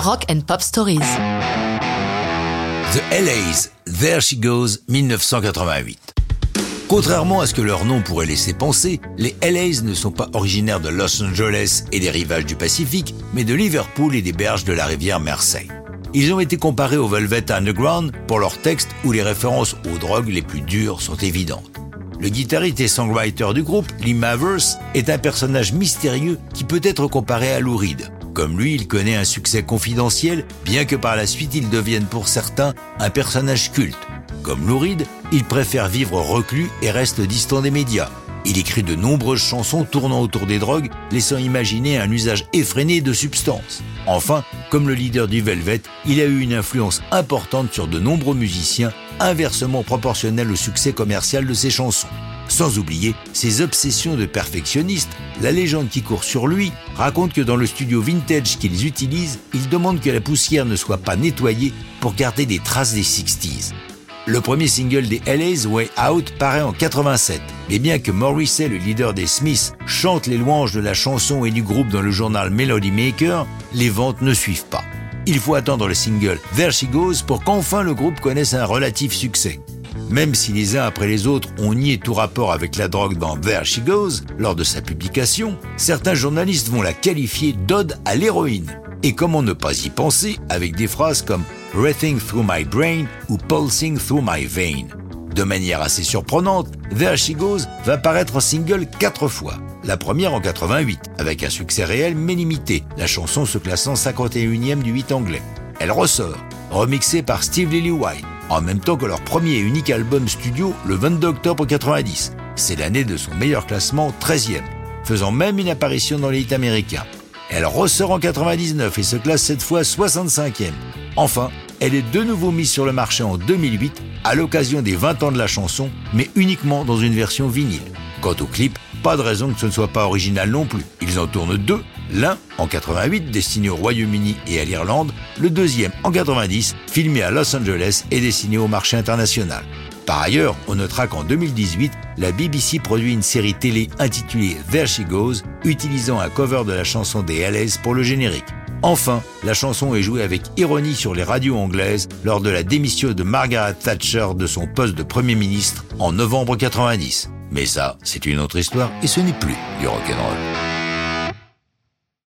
Rock and Pop Stories. The LA's, There She Goes, 1988. Contrairement à ce que leur nom pourrait laisser penser, les LA's ne sont pas originaires de Los Angeles et des rivages du Pacifique, mais de Liverpool et des berges de la rivière Mersey. Ils ont été comparés au Velvet Underground pour leurs textes où les références aux drogues les plus dures sont évidentes. Le guitariste et songwriter du groupe, Lee Mavers, est un personnage mystérieux qui peut être comparé à Lou Reed. Comme lui, il connaît un succès confidentiel, bien que par la suite il devienne pour certains un personnage culte. Comme Lou Reed, il préfère vivre reclus et reste distant des médias. Il écrit de nombreuses chansons tournant autour des drogues, laissant imaginer un usage effréné de substances. Enfin, comme le leader du Velvet, il a eu une influence importante sur de nombreux musiciens, inversement proportionnelle au succès commercial de ses chansons. Sans oublier ses obsessions de perfectionniste, la légende qui court sur lui raconte que dans le studio vintage qu'ils utilisent, ils demandent que la poussière ne soit pas nettoyée pour garder des traces des 60s. Le premier single des LA's Way Out paraît en 87, mais bien que Morrissey, le leader des Smiths, chante les louanges de la chanson et du groupe dans le journal Melody Maker, les ventes ne suivent pas. Il faut attendre le single There She Goes pour qu'enfin le groupe connaisse un relatif succès. Même si les uns après les autres ont nié tout rapport avec la drogue dans There She Goes lors de sa publication, certains journalistes vont la qualifier d'ode à l'héroïne. Et comment ne pas y penser avec des phrases comme Breathing Through My Brain ou Pulsing Through My Vein. De manière assez surprenante, There She Goes va paraître en single quatre fois. La première en 88, avec un succès réel mais limité, la chanson se classant 51e du 8 anglais. Elle ressort, remixée par Steve Lillywhite, en même temps que leur premier et unique album studio le 22 octobre 90. C'est l'année de son meilleur classement, 13e, faisant même une apparition dans les hits américains. Elle ressort en 99 et se classe cette fois 65e. Enfin, elle est de nouveau mise sur le marché en 2008 à l'occasion des 20 ans de la chanson, mais uniquement dans une version vinyle. Quant au clip, pas de raison que ce ne soit pas original non plus. Ils en tournent deux, l'un en 88 destiné au Royaume-Uni et à l'Irlande, le deuxième en 90 filmé à Los Angeles et destiné au marché international. Par ailleurs, on notera qu'en 2018, la BBC produit une série télé intitulée There She Goes, utilisant un cover de la chanson des LS pour le générique. Enfin, la chanson est jouée avec ironie sur les radios anglaises lors de la démission de Margaret Thatcher de son poste de Premier ministre en novembre 90. Mais ça, c'est une autre histoire et ce n'est plus du rock'n'roll.